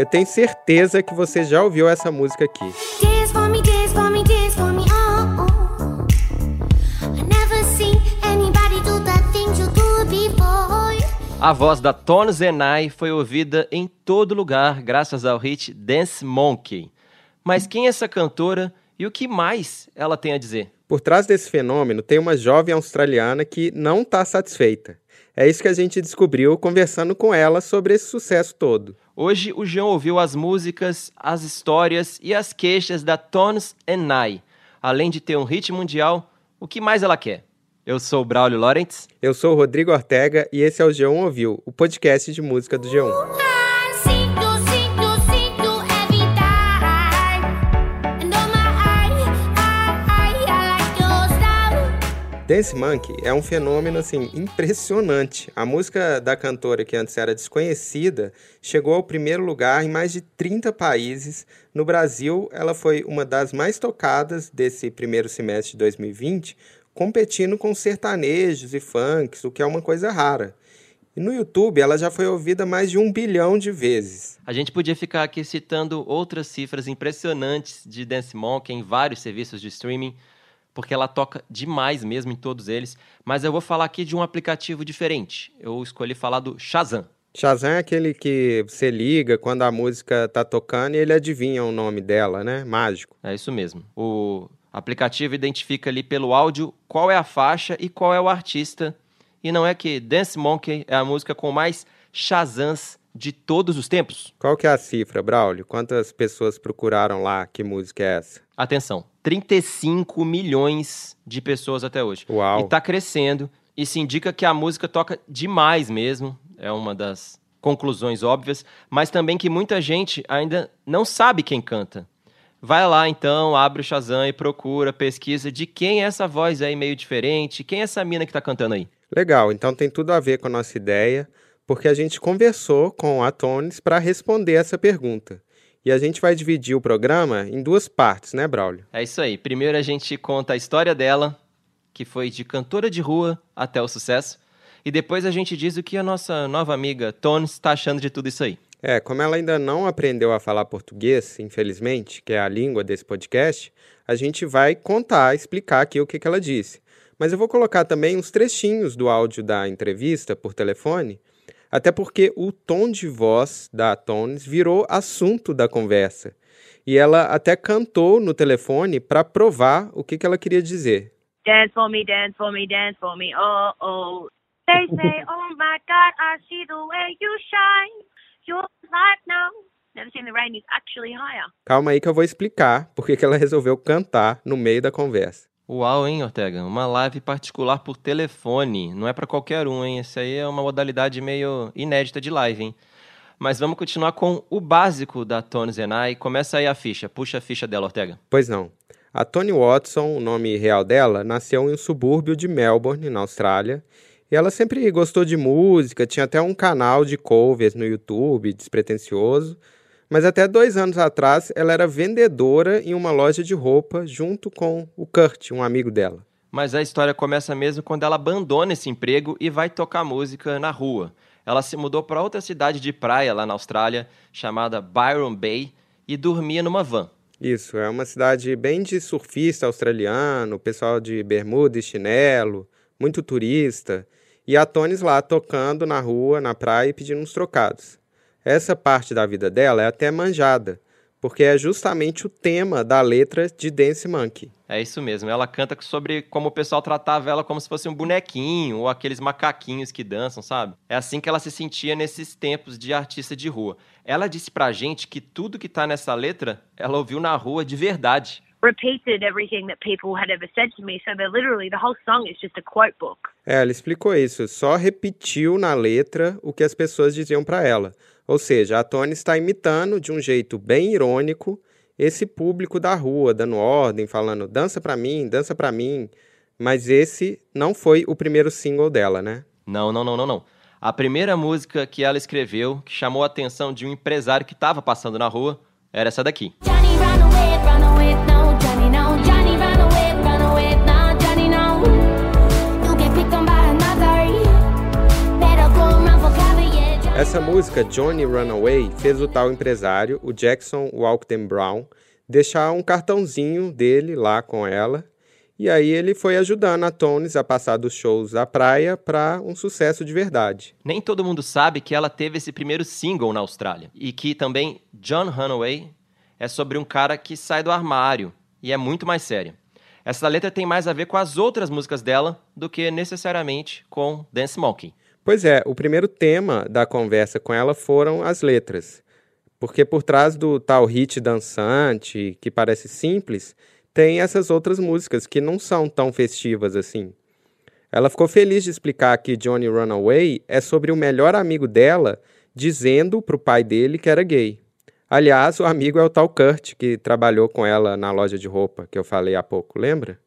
Eu tenho certeza que você já ouviu essa música aqui. Oh, oh. Before. A voz da Tone Zenai foi ouvida em todo lugar graças ao hit Dance Monkey. Mas quem é essa cantora e o que mais ela tem a dizer? Por trás desse fenômeno tem uma jovem australiana que não está satisfeita. É isso que a gente descobriu conversando com ela sobre esse sucesso todo. Hoje o João ouviu as músicas, as histórias e as queixas da Tones Enai. Além de ter um hit mundial, o que mais ela quer? Eu sou o Braulio Lawrence. Eu sou o Rodrigo Ortega e esse é o G1 Ouviu, o podcast de música do G1. Dance Monkey é um fenômeno assim impressionante. A música da cantora que antes era desconhecida chegou ao primeiro lugar em mais de 30 países. No Brasil, ela foi uma das mais tocadas desse primeiro semestre de 2020, competindo com sertanejos e funks, o que é uma coisa rara. E no YouTube, ela já foi ouvida mais de um bilhão de vezes. A gente podia ficar aqui citando outras cifras impressionantes de Dance Monkey em vários serviços de streaming, porque ela toca demais mesmo em todos eles. Mas eu vou falar aqui de um aplicativo diferente. Eu escolhi falar do Shazam. Shazam é aquele que você liga quando a música tá tocando e ele adivinha o nome dela, né? Mágico. É isso mesmo. O aplicativo identifica ali pelo áudio qual é a faixa e qual é o artista. E não é que Dance Monkey é a música com mais Shazams de todos os tempos? Qual que é a cifra, Braulio? Quantas pessoas procuraram lá que música é essa? Atenção, 35 milhões de pessoas até hoje. Uau. E tá crescendo. Isso indica que a música toca demais mesmo. É uma das conclusões óbvias. Mas também que muita gente ainda não sabe quem canta. Vai lá então, abre o Shazam e procura, pesquisa de quem é essa voz aí meio diferente, quem é essa mina que tá cantando aí. Legal, então tem tudo a ver com a nossa ideia, porque a gente conversou com a Tones para responder essa pergunta. E a gente vai dividir o programa em duas partes, né, Braulio? É isso aí. Primeiro a gente conta a história dela, que foi de cantora de rua até o sucesso. E depois a gente diz o que a nossa nova amiga Tones está achando de tudo isso aí. É, como ela ainda não aprendeu a falar português, infelizmente, que é a língua desse podcast, a gente vai contar, explicar aqui o que, que ela disse. Mas eu vou colocar também uns trechinhos do áudio da entrevista por telefone, até porque o tom de voz da Tones virou assunto da conversa. E ela até cantou no telefone para provar o que, que ela queria dizer. Dance for me, dance for me, dance for me, oh, oh. They say, oh my God, I see the way you shine. Now. Never seen the rain is actually higher. Calma aí que eu vou explicar por que que ela resolveu cantar no meio da conversa. Uau, hein, Ortega? Uma live particular por telefone. Não é pra qualquer um, hein? Essa aí é uma modalidade meio inédita de live, hein? Mas vamos continuar com o básico da Tony Zenai. Começa aí a ficha. Puxa a ficha dela, Ortega. Pois não. A Toni Watson, o nome real dela, nasceu em um subúrbio de Melbourne, na Austrália. E ela sempre gostou de música, tinha até um canal de covers no YouTube, despretensioso. Mas até dois anos atrás, ela era vendedora em uma loja de roupa junto com o Kurt, um amigo dela. Mas a história começa mesmo quando ela abandona esse emprego e vai tocar música na rua. Ela se mudou para outra cidade de praia lá na Austrália, chamada Byron Bay, e dormia numa van. Isso, é uma cidade bem de surfista australiano, pessoal de bermuda e chinelo, muito turista. E a Tones lá tocando na rua, na praia e pedindo uns trocados. Essa parte da vida dela é até manjada, porque é justamente o tema da letra de Dance Monkey. É isso mesmo. Ela canta sobre como o pessoal tratava ela como se fosse um bonequinho ou aqueles macaquinhos que dançam, sabe? É assim que ela se sentia nesses tempos de artista de rua. Ela disse pra gente que tudo que tá nessa letra ela ouviu na rua de verdade. Repeated everything that people had ever said to me, so they're literally, the whole song is just a quote book. É, ela explicou isso, só repetiu na letra o que as pessoas diziam para ela. Ou seja, a Tony está imitando de um jeito bem irônico esse público da rua, dando ordem, falando dança pra mim, dança pra mim. Mas esse não foi o primeiro single dela, né? Não, não, não, não, não. A primeira música que ela escreveu, que chamou a atenção de um empresário que estava passando na rua, era essa daqui. Johnny Essa música, Johnny Runaway, fez o tal empresário, o Jackson Walkden Brown, deixar um cartãozinho dele lá com ela. E aí ele foi ajudando a Tones a passar dos shows da praia para um sucesso de verdade. Nem todo mundo sabe que ela teve esse primeiro single na Austrália. E que também John Runaway é sobre um cara que sai do armário e é muito mais séria. Essa letra tem mais a ver com as outras músicas dela do que necessariamente com Dance Monkey. Pois é, o primeiro tema da conversa com ela foram as letras. Porque por trás do tal hit dançante, que parece simples, tem essas outras músicas que não são tão festivas assim. Ela ficou feliz de explicar que Johnny Runaway é sobre o melhor amigo dela dizendo pro pai dele que era gay. Aliás, o amigo é o tal Kurt, que trabalhou com ela na loja de roupa que eu falei há pouco, lembra?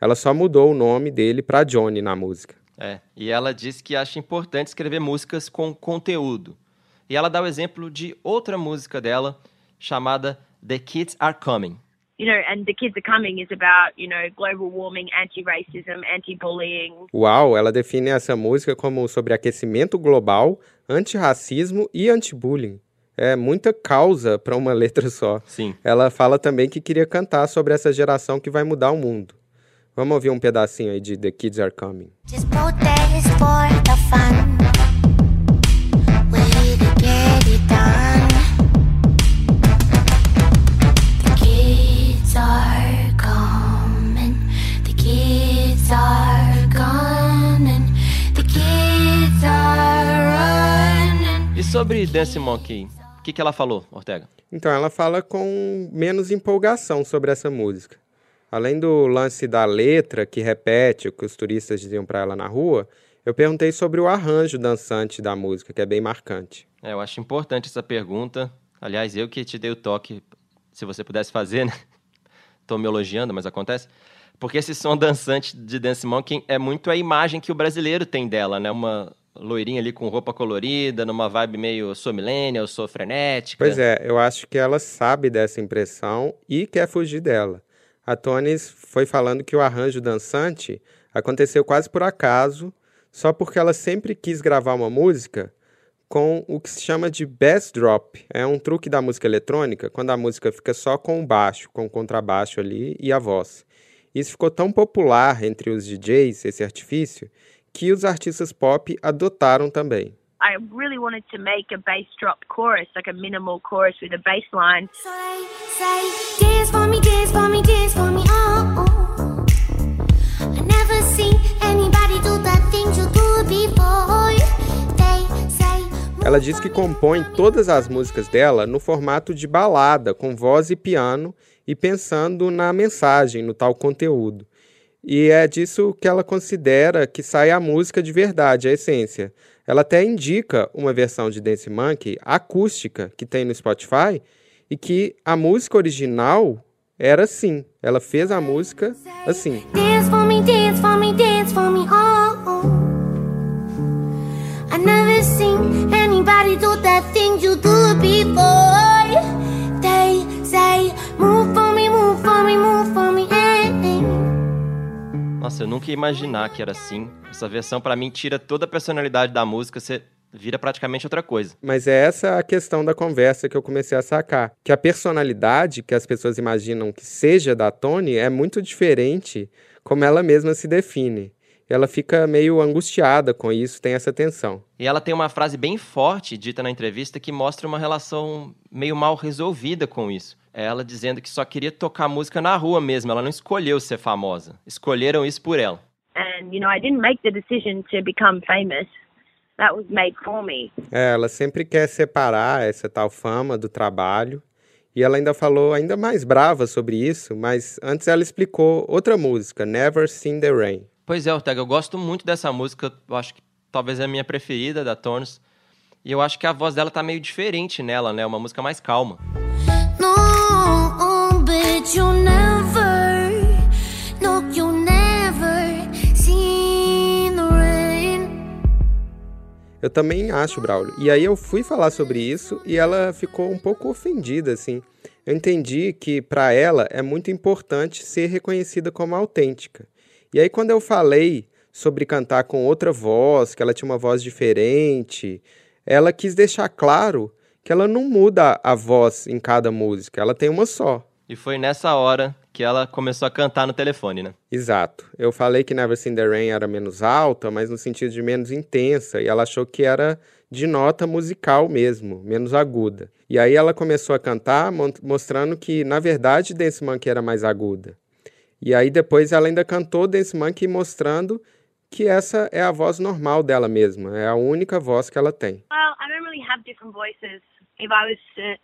Ela só mudou o nome dele para Johnny na música. É, e ela diz que acha importante escrever músicas com conteúdo. E ela dá o exemplo de outra música dela chamada The Kids Are Coming. You know, and the kids are coming is about, you know, global warming, anti-racism, anti-bullying. Uau, ela define essa música como sobre aquecimento global, antirracismo e anti-bullying. É muita causa para uma letra só. Sim. Ela fala também que queria cantar sobre essa geração que vai mudar o mundo. Vamos ouvir um pedacinho aí de The Kids Are Coming. Just protest for the fun. Way to get it done. The kids are coming. The kids are coming. The kids are running. E sobre Dance Monkey, o que, que ela falou, Ortega? Então ela fala com menos empolgação sobre essa música. Além do lance da letra, que repete o que os turistas diziam para ela na rua, eu perguntei sobre o arranjo dançante da música, que é bem marcante. É, eu acho importante essa pergunta. Aliás, eu que te dei o toque, se você pudesse fazer, né? Tô me elogiando, mas acontece. Porque esse som dançante de Dance Monkey é muito a imagem que o brasileiro tem dela, né? Uma loirinha ali com roupa colorida, numa vibe meio sou millennial, sou frenética. Pois é, eu acho que ela sabe dessa impressão e quer fugir dela. A Tonis foi falando que o arranjo dançante aconteceu quase por acaso, só porque ela sempre quis gravar uma música com o que se chama de bass drop. É um truque da música eletrônica, quando a música fica só com o baixo, com o contrabaixo ali e a voz. Isso ficou tão popular entre os DJs, esse artifício, que os artistas pop adotaram também. I really wanted to make a bass drop chorus, like a minimal chorus with a bass line. They say, dance for me, dance for me, dance for me, oh, oh. I never seen anybody do the things you do before. They say, Ela diz que compõe todas as músicas dela no formato de balada, com voz e piano, e pensando na mensagem, no tal conteúdo. E é disso que ela considera que sai a música de verdade, a essência. Ela até indica uma versão de Dance Monkey acústica que tem no Spotify e que a música original era assim. Ela fez a música assim. dance for me, dance for me, dance for me, oh, oh. I never seen ia imaginar que era assim. Essa versão, pra mim, tira toda a personalidade da música, você vira praticamente outra coisa. Mas é essa a questão da conversa que eu comecei a sacar. Que a personalidade que as pessoas imaginam que seja da Tony é muito diferente como ela mesma se define. Ela fica meio angustiada com isso, tem essa tensão. E ela tem uma frase bem forte dita na entrevista que mostra uma relação meio mal resolvida com isso. Ela dizendo que só queria tocar música na rua mesmo, ela não escolheu ser famosa. Escolheram isso por ela. And, you know, I didn't make the decision to become famous. That was made for me. É, ela sempre quer separar essa tal fama do trabalho. E ela ainda falou ainda mais brava sobre isso, mas antes ela explicou outra música, Never Seen the Rain. Pois é, Ortega, eu gosto muito dessa música, eu acho que talvez é a minha preferida da Tones. E eu acho que a voz dela tá meio diferente nela, né? Uma música mais calma. No, but you never, no, you never seen the rain. Eu também acho, Braulio. E aí eu fui falar sobre isso e ela ficou um pouco ofendida, assim. Eu entendi que para ela é muito importante ser reconhecida como autêntica. E aí quando eu falei sobre cantar com outra voz, que ela tinha uma voz diferente, ela quis deixar claro que ela não muda a voz em cada música, ela tem uma só. E foi nessa hora que ela começou a cantar no telefone, né? Exato. Eu falei que Never Seen the Rain era menos alta, mas no sentido de menos intensa, e ela achou que era de nota musical mesmo, menos aguda. E aí ela começou a cantar, mostrando que, na verdade, Dance Monkey era mais aguda. E aí depois ela ainda cantou Dance Monkey mostrando que essa é a voz normal dela mesma, é a única voz que ela tem. Well, I don't really have different voices. If I was to,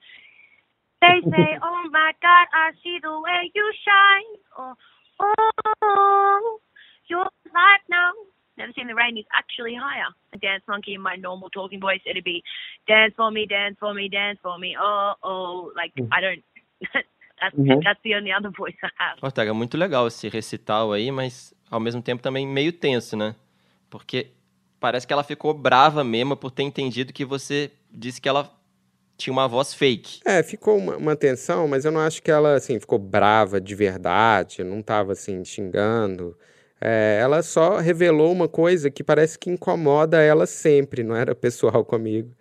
they say, "Oh my God, I see the way you shine," or "Oh, your light now." Never seen the rain is actually higher. Dance monkey in my normal talking voice, it'd be, "Dance for me, dance for me, dance for me." Oh, oh, like I don't. that's that's the only other voice I have. Ortega, muito legal esse recital aí, mas ao mesmo tempo também meio tenso, né? Porque parece que ela ficou brava mesmo por ter entendido que você disse que ela tinha uma voz fake. É, ficou uma, uma tensão, mas eu não acho que ela, assim, ficou brava de verdade, não tava, assim, xingando. É, ela só revelou uma coisa que parece que incomoda ela sempre, não era pessoal comigo.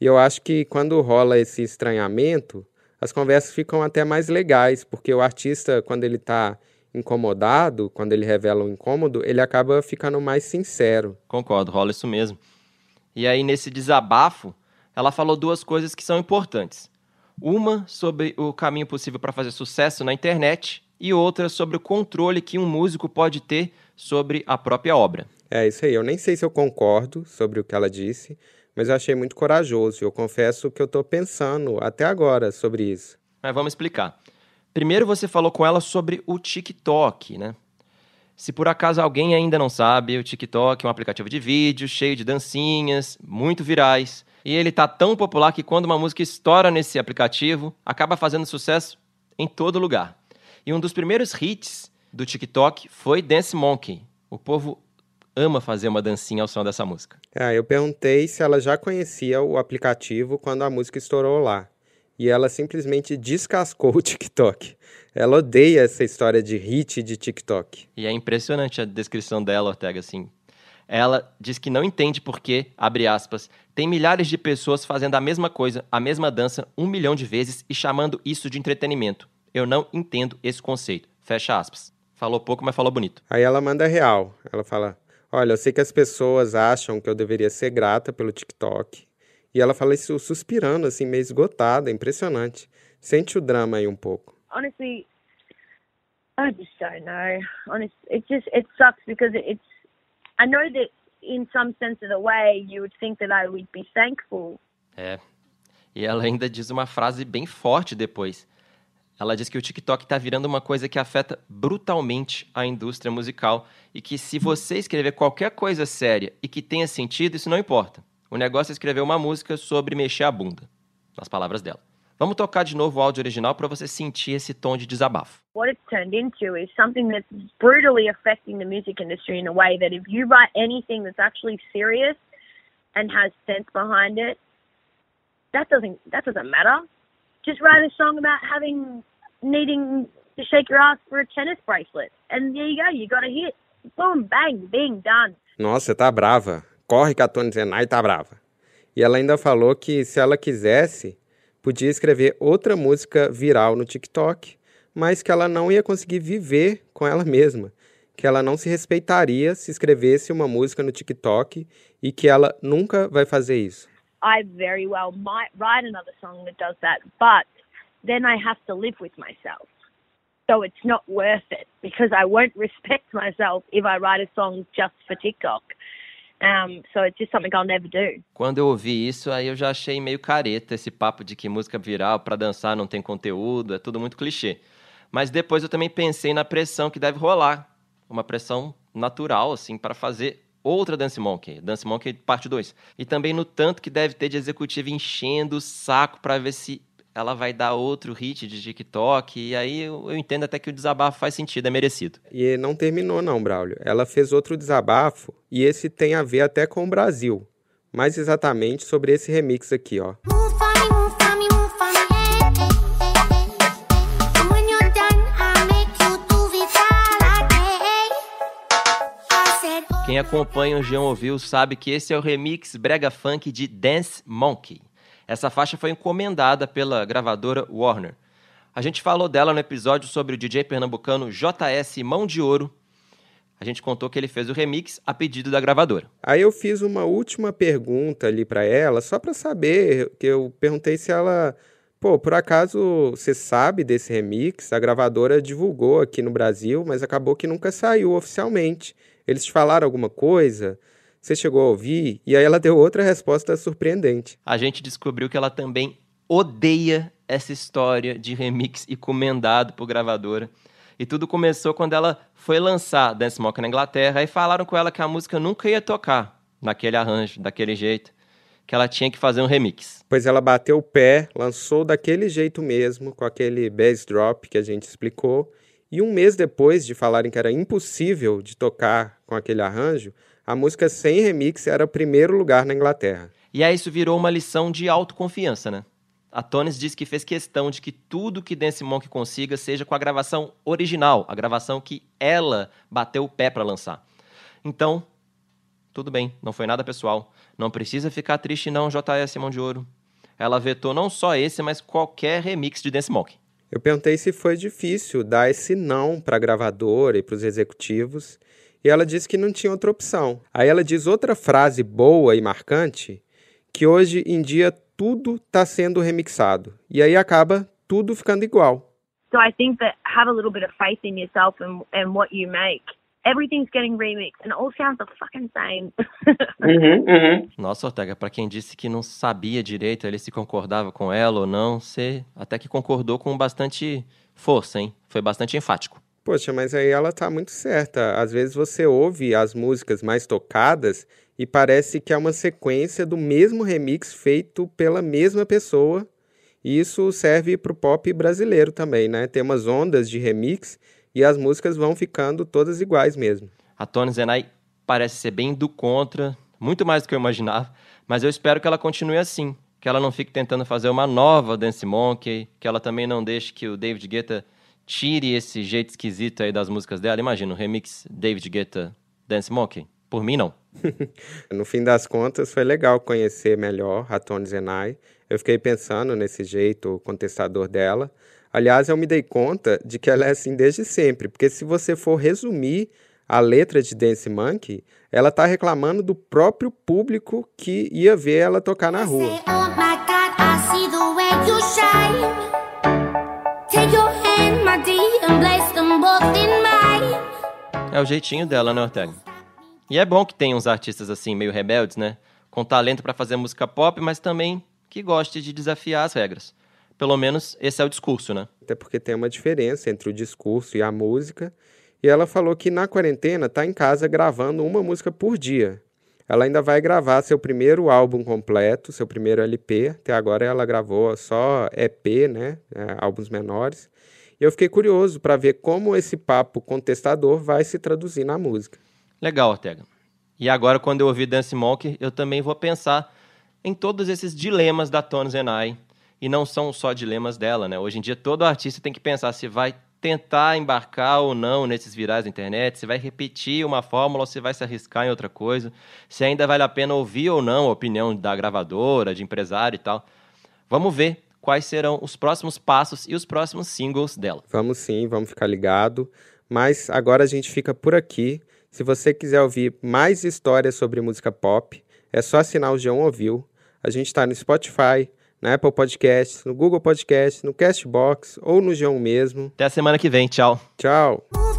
E eu acho que quando rola esse estranhamento, as conversas ficam até mais legais, porque o artista, quando ele tá incomodado, quando ele revela um incômodo, ele acaba ficando mais sincero. Concordo, rola isso mesmo. E aí, nesse desabafo, ela falou duas coisas que são importantes. Uma sobre o caminho possível para fazer sucesso na internet e outra sobre o controle que um músico pode ter sobre a própria obra. É isso aí. Eu nem sei se eu concordo sobre o que ela disse, mas eu achei muito corajoso. Eu confesso que eu tô pensando até agora sobre isso. Mas vamos explicar. Primeiro você falou com ela sobre o TikTok, né? Se por acaso alguém ainda não sabe, o TikTok é um aplicativo de vídeo cheio de dancinhas, muito virais. E ele tá tão popular que quando uma música estoura nesse aplicativo, acaba fazendo sucesso em todo lugar. E um dos primeiros hits do TikTok foi Dance Monkey. O povo ama fazer uma dancinha ao som dessa música. É, eu perguntei se ela já conhecia o aplicativo quando a música estourou lá. E ela simplesmente descascou o TikTok. Ela odeia essa história de hit de TikTok. E é impressionante a descrição dela, Ortega, assim. Ela diz que não entende porque, abre aspas, tem milhares de pessoas fazendo a mesma coisa, a mesma dança, um milhão de vezes e chamando isso de entretenimento. Eu não entendo esse conceito. Fecha aspas. Falou pouco, mas falou bonito. Aí ela manda real. Ela fala: Olha, eu sei que as pessoas acham que eu deveria ser grata pelo TikTok. E ela fala isso suspirando, assim, meio esgotada, impressionante. Sente o drama aí um pouco. honestly, I just don't know. Honest, it just it sucks because it, it's. I know that in some sense of the way you would think that I would be thankful. É. E ela ainda diz uma frase bem forte depois. Ela diz que o TikTok está virando uma coisa que afeta brutalmente a indústria musical e que se você escrever qualquer coisa séria e que tenha sentido, isso não importa. O negócio é escrever uma música sobre mexer a bunda, nas palavras dela. Vamos tocar de novo o áudio original para você sentir esse tom de desabafo. What it's turned into is something that's brutally affecting the music industry in a way that if you write anything that's actually serious and has sense behind it, that doesn't that doesn't matter. Just write a song about having needing to shake your ass for a tennis bracelet, and there you go. You got a hit. Boom, bang, bing, done. Nossa, tá brava. Corre que a Tony Zenai tá brava. E ela ainda falou que se ela quisesse, podia escrever outra música viral no TikTok, mas que ela não ia conseguir viver com ela mesma, que ela não se respeitaria se escrevesse uma música no TikTok e que ela nunca vai fazer isso. I very well might write another song that does that, but then I have to live with myself. So it's not worth it because I won't respect myself if I write a song just for TikTok. Um, so it's just something I'll never do. Quando eu ouvi isso, aí eu já achei meio careta esse papo de que música viral para dançar não tem conteúdo, é tudo muito clichê. Mas depois eu também pensei na pressão que deve rolar, uma pressão natural assim para fazer outra Dance Monkey, Dance Monkey parte 2. E também no tanto que deve ter de executivo enchendo o saco para ver se ela vai dar outro hit de TikTok, e aí eu, eu entendo até que o desabafo faz sentido, é merecido. E não terminou não, Braulio. Ela fez outro desabafo e esse tem a ver até com o Brasil. Mais exatamente sobre esse remix aqui, ó. Again. I said, oh. Quem acompanha o Jean Ouviu sabe que esse é o remix brega funk de Dance Monkey. Essa faixa foi encomendada pela gravadora Warner. A gente falou dela no episódio sobre o DJ pernambucano JS Mão de Ouro. A gente contou que ele fez o remix a pedido da gravadora. Aí eu fiz uma última pergunta ali para ela, só para saber, que eu perguntei se ela, pô, por acaso você sabe desse remix? A gravadora divulgou aqui no Brasil, mas acabou que nunca saiu oficialmente. Eles te falaram alguma coisa? Você chegou a ouvir? E aí ela deu outra resposta surpreendente. A gente descobriu que ela também odeia essa história de remix encomendado por gravadora. E tudo começou quando ela foi lançar Dance Monkey na Inglaterra e falaram com ela que a música nunca ia tocar naquele arranjo, daquele jeito, que ela tinha que fazer um remix. Pois ela bateu o pé, lançou daquele jeito mesmo, com aquele bass drop que a gente explicou, e um mês depois de falarem que era impossível de tocar com aquele arranjo, a música sem remix era o primeiro lugar na Inglaterra. E aí isso virou uma lição de autoconfiança, né? A Tones disse que fez questão de que tudo que Dance Monkey consiga seja com a gravação original, a gravação que ela bateu o pé para lançar. Então, tudo bem, não foi nada pessoal. Não precisa ficar triste não, JS Mão de Ouro. Ela vetou não só esse, mas qualquer remix de Dance Monkey. Eu perguntei se foi difícil dar esse não para a gravadora e para os executivos, e ela disse que não tinha outra opção. Aí ela diz outra frase boa e marcante, que hoje em dia tudo está sendo remixado. E aí acaba tudo ficando igual. So I think that have a little bit of faith in yourself and, and what you make. Everything's getting remixed and it all sounds the fucking same. Nossa, Ortega, pra quem disse que não sabia direito ele se concordava com ela ou não, você até que concordou com bastante força, hein? Foi bastante enfático. Poxa, mas aí ela tá muito certa. Às vezes você ouve as músicas mais tocadas e parece que é uma sequência do mesmo remix feito pela mesma pessoa. E isso serve pro pop brasileiro também, né? Tem umas ondas de remix e as músicas vão ficando todas iguais mesmo. A Tony Zenai parece ser bem do contra, muito mais do que eu imaginava, mas eu espero que ela continue assim, que ela não fique tentando fazer uma nova Dance Monkey, que ela também não deixe que o David Guetta tire esse jeito esquisito aí das músicas dela. Imagina, o remix David Guetta Dance Monkey. Por mim, não. No fim das contas, foi legal conhecer melhor a Tony Zenai. Eu fiquei pensando nesse jeito contestador dela. Aliás, eu me dei conta de que ela é assim desde sempre, porque se você for resumir a letra de Dance Monkey, ela tá reclamando do próprio público que ia ver ela tocar na rua. Say, oh É o jeitinho dela, né, Ortega? E é bom que tem uns artistas assim, meio rebeldes, né? Com talento pra fazer música pop, mas também que goste de desafiar as regras. Pelo menos esse é o discurso, né? Até porque tem uma diferença entre o discurso e a música. E ela falou que na quarentena tá em casa gravando uma música por dia. Ela ainda vai gravar seu primeiro álbum completo, seu primeiro LP. Até agora ela gravou só EP, né? É, álbuns menores. E eu fiquei curioso para ver como esse papo contestador vai se traduzir na música. Legal, Ortega. E agora, quando eu ouvir Dance Monkey, eu também vou pensar em todos esses dilemas da Tony Zenai. E não são só dilemas dela, né? Hoje em dia, todo artista tem que pensar se vai tentar embarcar ou não nesses virais da internet, se vai repetir uma fórmula ou se vai se arriscar em outra coisa, se ainda vale a pena ouvir ou não a opinião da gravadora, de empresário e tal. Vamos ver quais serão os próximos passos e os próximos singles dela. Vamos sim, vamos ficar ligado. Mas agora a gente fica por aqui. Se você quiser ouvir mais histórias sobre música pop, é só assinar o João Ouviu. A gente está no Spotify, na Apple Podcasts, no Google Podcasts, no Castbox ou no João mesmo. Até a semana que vem. Tchau. Tchau!